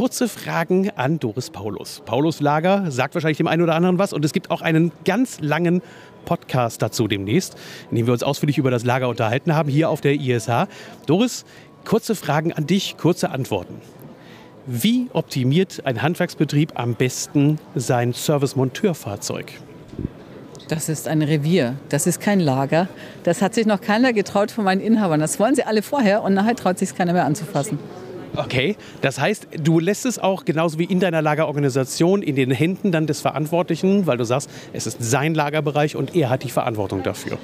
kurze Fragen an Doris Paulus. Paulus Lager sagt wahrscheinlich dem einen oder anderen was und es gibt auch einen ganz langen Podcast dazu demnächst, in dem wir uns ausführlich über das Lager unterhalten haben, hier auf der ISH. Doris, kurze Fragen an dich, kurze Antworten. Wie optimiert ein Handwerksbetrieb am besten sein Service-Monteurfahrzeug? Das ist ein Revier, das ist kein Lager. Das hat sich noch keiner getraut von meinen Inhabern. Das wollen sie alle vorher und nachher traut sich keiner mehr anzufassen. Okay, das heißt, du lässt es auch genauso wie in deiner Lagerorganisation in den Händen dann des Verantwortlichen, weil du sagst, es ist sein Lagerbereich und er hat die Verantwortung dafür.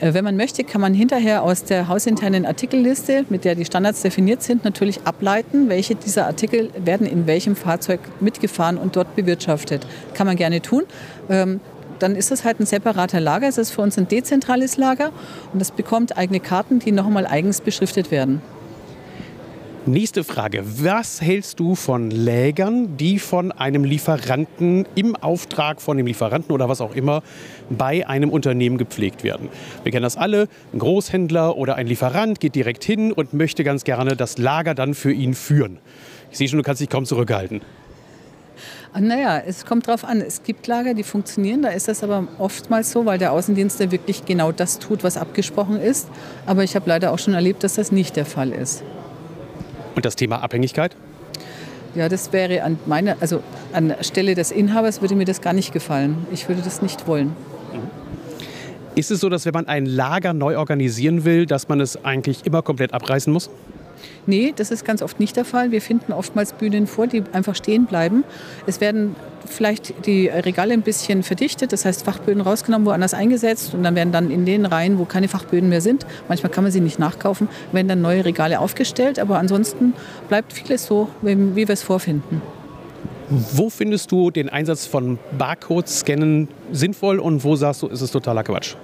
Äh, wenn man möchte, kann man hinterher aus der hausinternen Artikelliste, mit der die Standards definiert sind, natürlich ableiten, welche dieser Artikel werden in welchem Fahrzeug mitgefahren und dort bewirtschaftet. Kann man gerne tun. Ähm, dann ist es halt ein separater Lager. Es ist für uns ein dezentrales Lager und es bekommt eigene Karten, die nochmal eigens beschriftet werden. Nächste Frage. Was hältst du von Lägern, die von einem Lieferanten im Auftrag von dem Lieferanten oder was auch immer bei einem Unternehmen gepflegt werden? Wir kennen das alle. Ein Großhändler oder ein Lieferant geht direkt hin und möchte ganz gerne das Lager dann für ihn führen. Ich sehe schon, du kannst dich kaum zurückhalten. Naja, es kommt darauf an. Es gibt Lager, die funktionieren. Da ist das aber oftmals so, weil der Außendienst wirklich genau das tut, was abgesprochen ist. Aber ich habe leider auch schon erlebt, dass das nicht der Fall ist. Und das Thema Abhängigkeit? Ja, das wäre an meiner, also an Stelle des Inhabers würde mir das gar nicht gefallen. Ich würde das nicht wollen. Ist es so, dass wenn man ein Lager neu organisieren will, dass man es eigentlich immer komplett abreißen muss? Nee, das ist ganz oft nicht der Fall. Wir finden oftmals Bühnen vor, die einfach stehen bleiben. Es werden vielleicht die Regale ein bisschen verdichtet, das heißt Fachböden rausgenommen, woanders eingesetzt und dann werden dann in den Reihen, wo keine Fachböden mehr sind, manchmal kann man sie nicht nachkaufen, werden dann neue Regale aufgestellt, aber ansonsten bleibt vieles so, wie wir es vorfinden. Wo findest du den Einsatz von Barcode-Scannen sinnvoll und wo sagst du, ist es totaler Quatsch?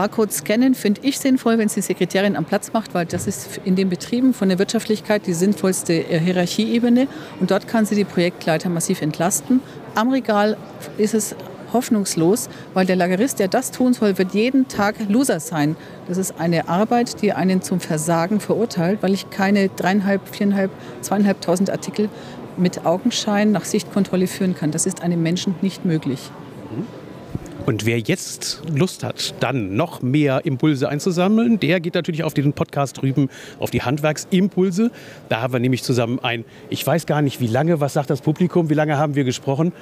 Barcode scannen finde ich sinnvoll, wenn es die Sekretärin am Platz macht, weil das ist in den Betrieben von der Wirtschaftlichkeit die sinnvollste äh, Hierarchieebene und dort kann sie die Projektleiter massiv entlasten. Am Regal ist es hoffnungslos, weil der Lagerist, der das tun soll, wird jeden Tag Loser sein. Das ist eine Arbeit, die einen zum Versagen verurteilt, weil ich keine dreieinhalb, viereinhalb, zweieinhalbtausend Artikel mit Augenschein nach Sichtkontrolle führen kann. Das ist einem Menschen nicht möglich. Und wer jetzt Lust hat, dann noch mehr Impulse einzusammeln, der geht natürlich auf den Podcast drüben, auf die Handwerksimpulse. Da haben wir nämlich zusammen ein, ich weiß gar nicht wie lange, was sagt das Publikum, wie lange haben wir gesprochen?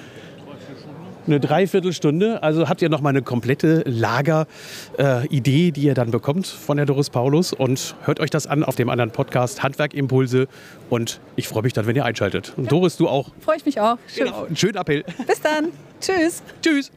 eine Dreiviertelstunde. Also habt ihr noch mal eine komplette Lageridee, äh, die ihr dann bekommt von der Doris Paulus. Und hört euch das an auf dem anderen Podcast Handwerkimpulse. Und ich freue mich dann, wenn ihr einschaltet. Und Doris, du auch. Freue ich mich auch. Schön. Genau, schönen Appell. Bis dann. Tschüss. Tschüss.